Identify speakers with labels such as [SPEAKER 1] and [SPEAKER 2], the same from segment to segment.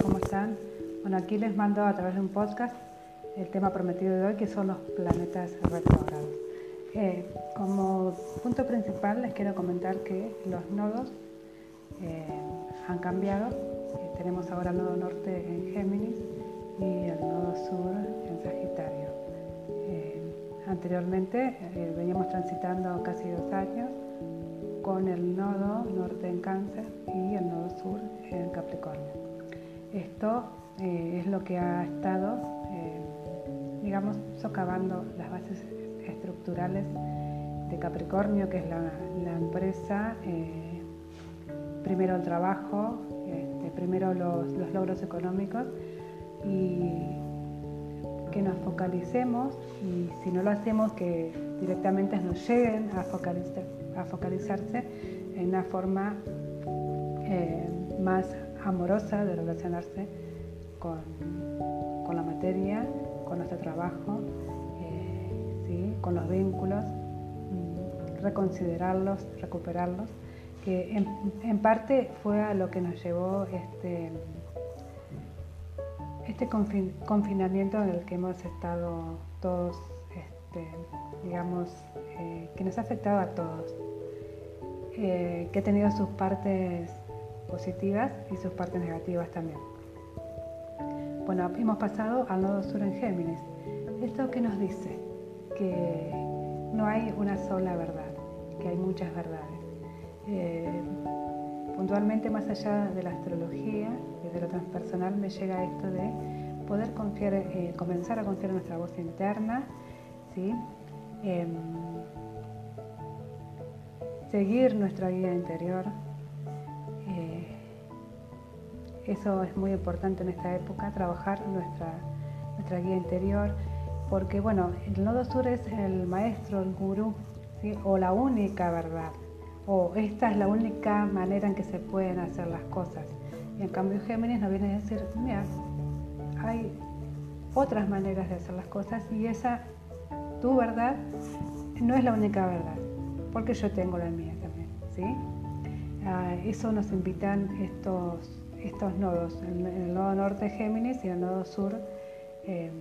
[SPEAKER 1] ¿cómo están? Bueno, aquí les mando a través de un podcast el tema prometido de hoy, que son los planetas retrógrados. Eh, como punto principal les quiero comentar que los nodos eh, han cambiado. Eh, tenemos ahora el nodo norte en Géminis y el nodo sur en Sagitario. anteriormente veníamos transitando casi dos años con el nodo norte en Cáncer y el nodo sur en Capricornio. Esto eh, es lo que ha estado, eh, digamos, socavando las bases estructurales de Capricornio, que es la, empresa, eh, primero el trabajo, este, primero los, logros económicos y que nos focalicemos y si no lo hacemos que directamente nos lleguen a, focalizarse en una forma más amorosa de relacionarse con, con, la materia, con nuestro trabajo, eh, con los vínculos, mm, reconsiderarlos, recuperarlos, que en, en, parte fue a lo que nos llevó este, este confinamiento en el que hemos estado todos, este, digamos, eh, que nos ha afectado a todos, eh, que ha tenido sus partes positivas y sus partes negativas también. Bueno, hemos pasado al nodo sur en Géminis. ¿Esto qué nos dice? Que no hay una sola verdad, que hay muchas verdades. Eh, puntualmente, más allá de la astrología y de lo transpersonal, me llega esto de poder eh, comenzar a confiar en nuestra voz interna, ¿sí? Em, seguir nuestra guía interior, eso es muy importante en esta época, trabajar nuestra, nuestra guía interior, porque bueno, el nodo sur es el maestro, el gurú, o la única verdad, o esta es la única manera en que se pueden hacer las cosas. Y en cambio Géminis nos viene a decir, mira, hay otras maneras de hacer las cosas y esa, tu verdad, no es la única verdad, porque yo tengo la mía también, ¿sí? Ah, eso nos invitan estos estos nodos, el, nodo norte Géminis y el nodo sur em,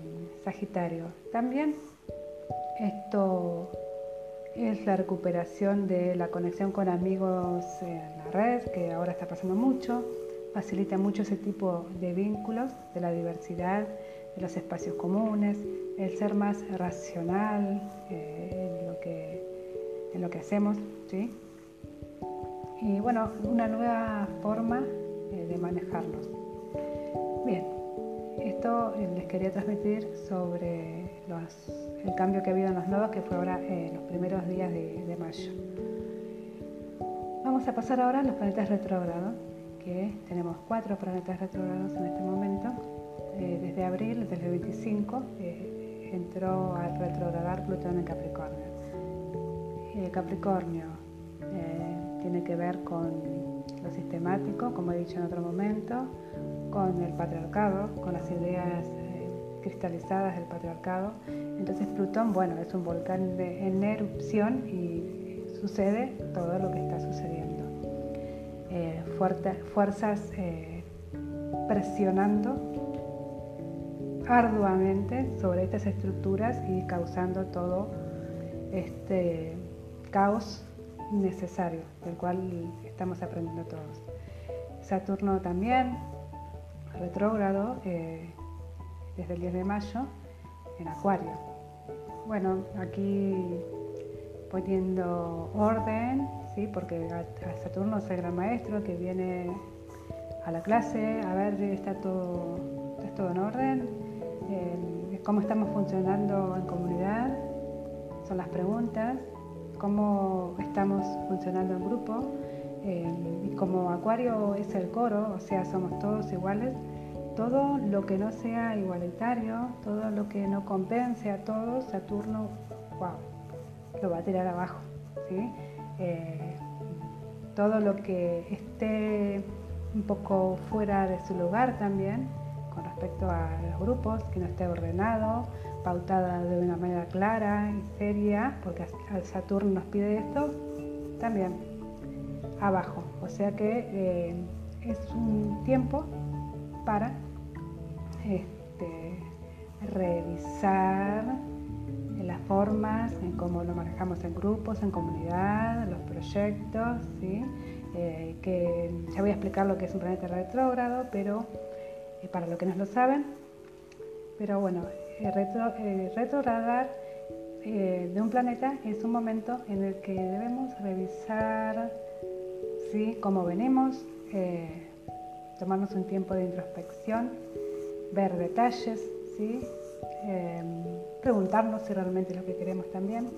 [SPEAKER 1] Sagitario. También esto es la recuperación de la conexión con amigos en la red, que ahora está pasando mucho, facilita mucho ese tipo de vínculos, de la diversidad, de los espacios comunes, el ser más racional eh, en, lo que, en lo que hacemos. ¿sí? Y bueno, una nueva forma eh, de manejarlos. Bien, esto eh, les quería transmitir sobre el cambio que ha habido en los nodos, que fue ahora eh, los primeros días de, mayo. Vamos a pasar ahora a los planetas retrógrados, que tenemos cuatro planetas retrógrados en este momento. desde abril del 25 entró a retrogradar Plutón en Capricornio. Capricornio tiene que ver con lo sistemático, como he dicho en otro momento, con el patriarcado, con las ideas eh, cristalizadas del patriarcado. Entonces Plutón, bueno, es un volcán en erupción y sucede todo lo que está sucediendo. Eh, fuerzas eh, presionando arduamente sobre estas estructuras y causando todo este caos necesario, del cual estamos aprendiendo todos. Saturno también, retrógrado, eh, desde el 10 de mayo, en Acuario. Bueno, aquí poniendo orden, ¿sí? porque Saturno es el gran maestro que viene a la clase a ver está todo, está todo en orden, eh, cómo estamos funcionando en comunidad, son las preguntas, cómo estamos funcionando en grupo. Eh, como Acuario es el coro, o sea, somos todos iguales, todo lo que no sea igualitario, todo lo que no compense a todos, Saturno, lo va a tirar abajo. ¿sí? Eh, todo lo que esté un poco fuera de su lugar también, con respecto a los grupos, que no esté ordenado, pautada de una manera clara y seria, porque al Saturno nos pide esto, también abajo. O sea que eh, es un tiempo para este, revisar las formas en cómo lo manejamos en grupos, en comunidad, los proyectos, ¿sí? Eh, que ya voy a explicar lo que es un planeta retrógrado, pero eh, para los que no lo saben, pero bueno, retro, retrogradar de un planeta es un momento en el que debemos revisar ¿sí? cómo venimos, tomarnos un tiempo de introspección, ver detalles, ¿sí? Em, preguntarnos si realmente es lo que queremos también.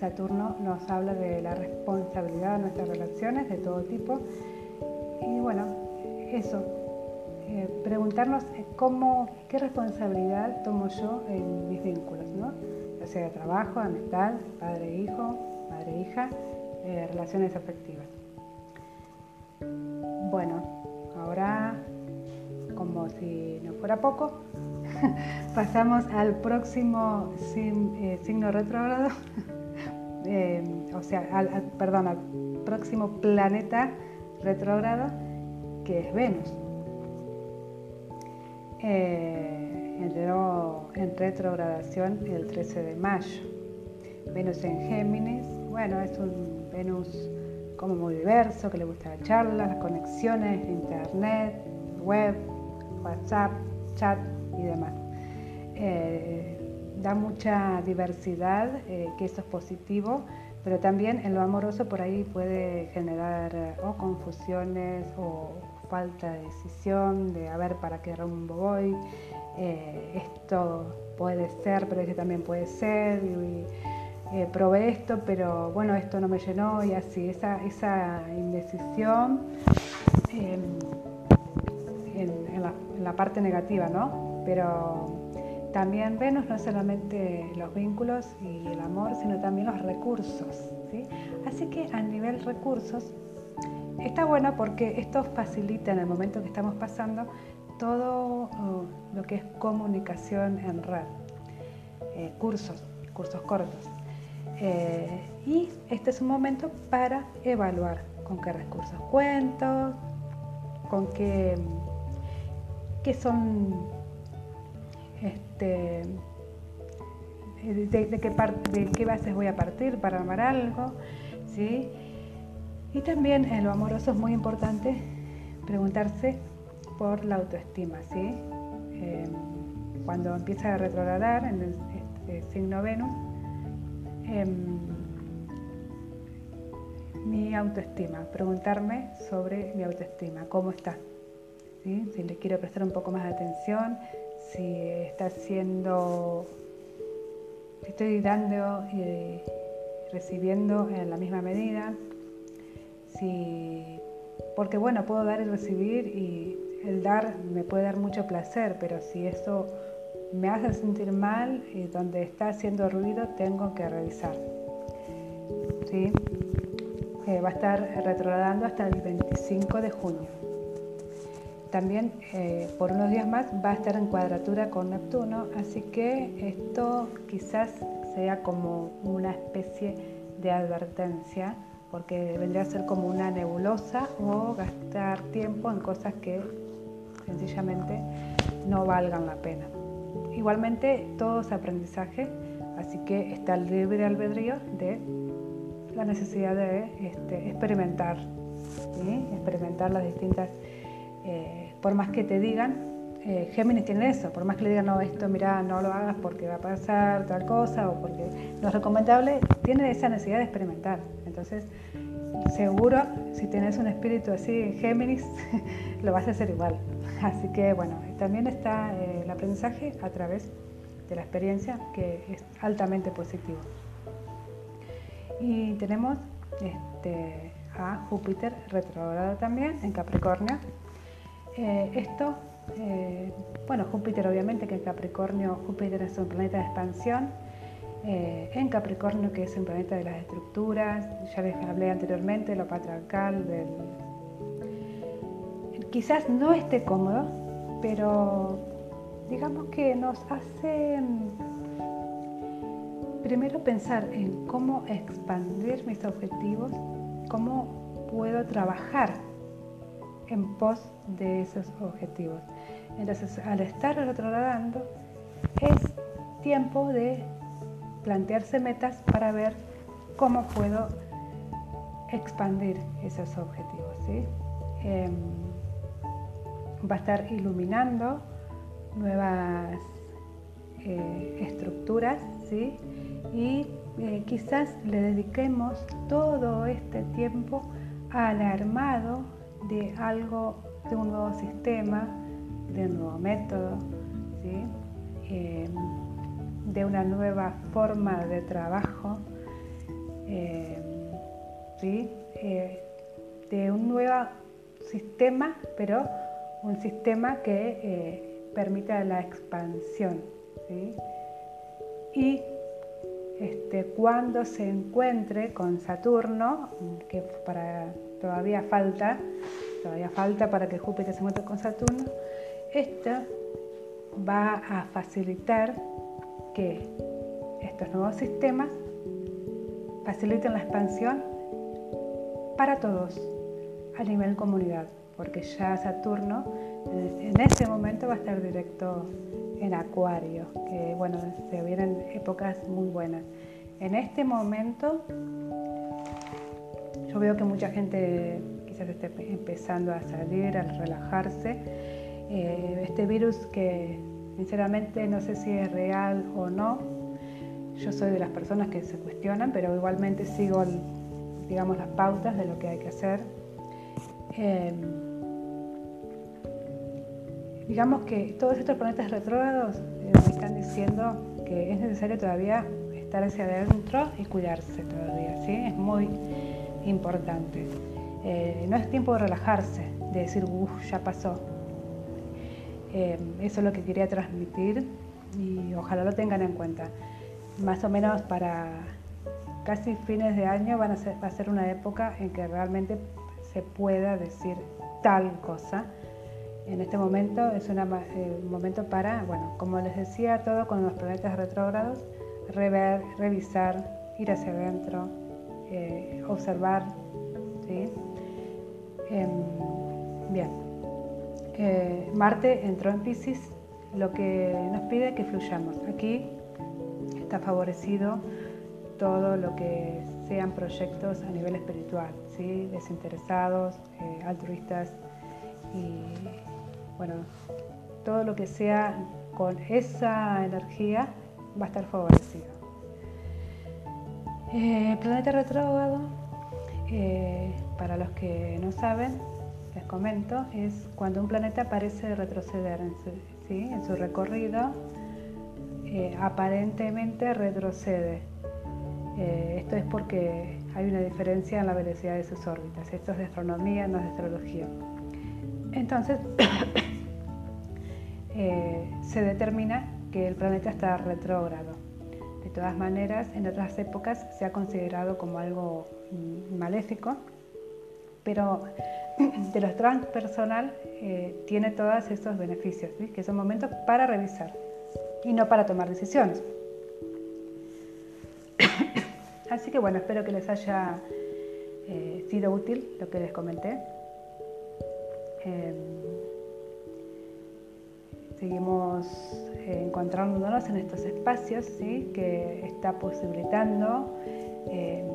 [SPEAKER 1] Saturno nos habla de la responsabilidad de nuestras relaciones de todo tipo. Y bueno, eso, eh, preguntarnos cómo, qué responsabilidad tomo yo en mis vínculos, ¿no? ya sea de trabajo, amistad, padre-hijo, madre-hija, eh, relaciones afectivas. Bueno, ahora, como si no fuera poco, pasamos al próximo eh, signo retrógrado, eh, o sea, al, perdón, al próximo planeta retrógrado, que es Venus. Entró en retrogradación el 13 de mayo. Venus en Géminis, bueno, es un Venus como muy diverso, que le gusta la charla, las conexiones, internet, web, WhatsApp, chat y demás. Eh, da mucha diversidad, eh, que eso es positivo, pero también en lo amoroso por ahí puede generar eh, o confusiones o falta de decisión, de a ver para qué rumbo voy, esto puede ser, pero ese también puede ser. Eh, probé esto, pero bueno, esto no me llenó y así, esa, esa indecisión em, en, la, parte negativa, ¿no? Pero también Venus no es solamente los vínculos y el amor, sino también los recursos, ¿sí? Así que a nivel recursos, está bueno porque esto facilita en el momento que estamos pasando todo uh, lo que es comunicación en red, eh, cursos, cursos cortos. Eh, y este es un momento para evaluar con qué recursos cuento, con qué, qué son, este, de, qué parte, de qué bases voy a partir para armar algo, ¿sí? Y también en lo amoroso es muy importante preguntarse por la autoestima, ¿sí? Em, cuando empieza a retrogradar en el este, signo Venus, Em, mi autoestima, preguntarme sobre mi autoestima, cómo está, si le quiero prestar un poco más de atención, si está siendo, si estoy dando y recibiendo en la misma medida, si, porque bueno, puedo dar y recibir y el dar me puede dar mucho placer, pero si eso me hace sentir mal y donde está haciendo ruido tengo que revisar. ¿Sí? Eh, va a estar retrogradando hasta el 25 de junio. También eh, por unos días más va a estar en cuadratura con Neptuno, así que esto quizás sea como una especie de advertencia, porque vendría a ser como una nebulosa o gastar tiempo en cosas que sencillamente no valgan la pena. Igualmente, todo es aprendizaje, así que está el libre albedrío de la necesidad de este, experimentar, experimentar las distintas eh, por más que te digan, eh, Géminis tiene eso, por más que le digan, no, esto, mira, no lo hagas porque va a pasar tal cosa o porque no es recomendable, tiene esa necesidad de experimentar. Entonces, seguro, si tienes un espíritu así, Géminis, lo vas a hacer igual. Así que bueno, también está eh, el aprendizaje a través de la experiencia, que es altamente positivo. Y tenemos este, a Júpiter retrogrado también en Capricornio. Eh, esto, eh, bueno, Júpiter obviamente que en Capricornio, Júpiter es un planeta de expansión, en Capricornio que es un planeta de las estructuras, ya les hablé anteriormente, lo patriarcal, del quizás no esté cómodo, pero digamos que nos hace mm, primero pensar en cómo expandir mis objetivos, cómo puedo trabajar en pos de esos objetivos. Entonces, al estar retrogradando, es tiempo de plantearse metas para ver cómo puedo expandir esos objetivos. Em, va a estar iluminando nuevas eh, estructuras y eh, quizás le dediquemos todo este tiempo al armado de algo, de un nuevo sistema, de un nuevo método, em, de una nueva forma de trabajo, em, eh, de un nuevo sistema, pero un sistema que eh, permita la expansión. Y este, cuando se encuentre con Saturno, que para todavía falta, todavía falta para que Júpiter se encuentre con Saturno, esto va a facilitar que estos nuevos sistemas faciliten la expansión para todos a nivel comunidad, porque ya Saturno en ese momento va a estar directo en Acuario, que bueno, se vienen épocas muy buenas. En este momento yo veo que mucha gente quizás esté empezando a salir, a relajarse. Eh, este virus que sinceramente no sé si es real o no. Yo soy de las personas que se cuestionan, pero igualmente sigo, digamos, las pautas de lo que hay que hacer. Eh, digamos que todos estos planetas retrógrados eh, están diciendo que es necesario todavía estar hacia adentro y cuidarse todavía, ¿sí? Es muy importante. Eh, no es tiempo de relajarse, de decir, uff, ya pasó. Eh, eso es lo que quería transmitir y ojalá lo tengan en cuenta. Más o menos para casi fines de año va a ser una época en que realmente se pueda decir tal cosa en este momento es un eh, momento para, bueno, como les decía, todo con los planetas retrógrados, rever, revisar, ir hacia adentro, eh, observar. ¿sí? Em, bien, eh, Marte entró en Pisces, lo que nos pide que fluyamos. Aquí está favorecido todo lo que sean proyectos a nivel espiritual, ¿sí? desinteresados, altruistas y bueno, todo lo que sea con esa energía va a estar favorecido. Eh, planeta retrógrado, eh, para los que no saben, les comento, es cuando un planeta parece retroceder en su, recorrido, eh, aparentemente retrocede. esto es porque hay una diferencia en la velocidad de sus órbitas. Esto es de astronomía, no es de astrología. Entonces, eh, se determina que el planeta está retrógrado. De todas maneras, en otras épocas se ha considerado como algo mm, maléfico, pero de lo transpersonal eh, tiene todos esos beneficios, que son momentos para revisar y no para tomar decisiones. Así que bueno, espero que les haya eh, sido útil lo que les comenté. Em, seguimos eh, encontrándonos en estos espacios ¿sí? que está posibilitando em,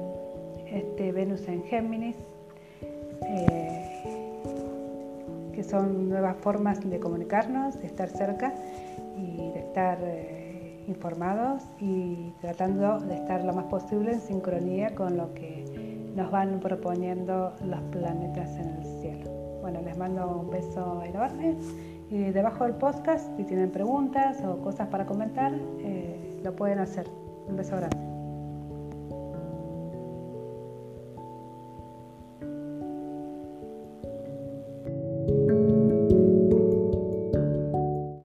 [SPEAKER 1] este Venus en Géminis, eh, que son nuevas formas de comunicarnos, de estar cerca y de estar eh, informados y tratando de estar lo más posible en sincronía con lo que nos van proponiendo los planetas en el cielo. Bueno, les mando un beso enorme y debajo del podcast, si tienen preguntas o cosas para comentar, eh, lo pueden hacer. Un beso grande.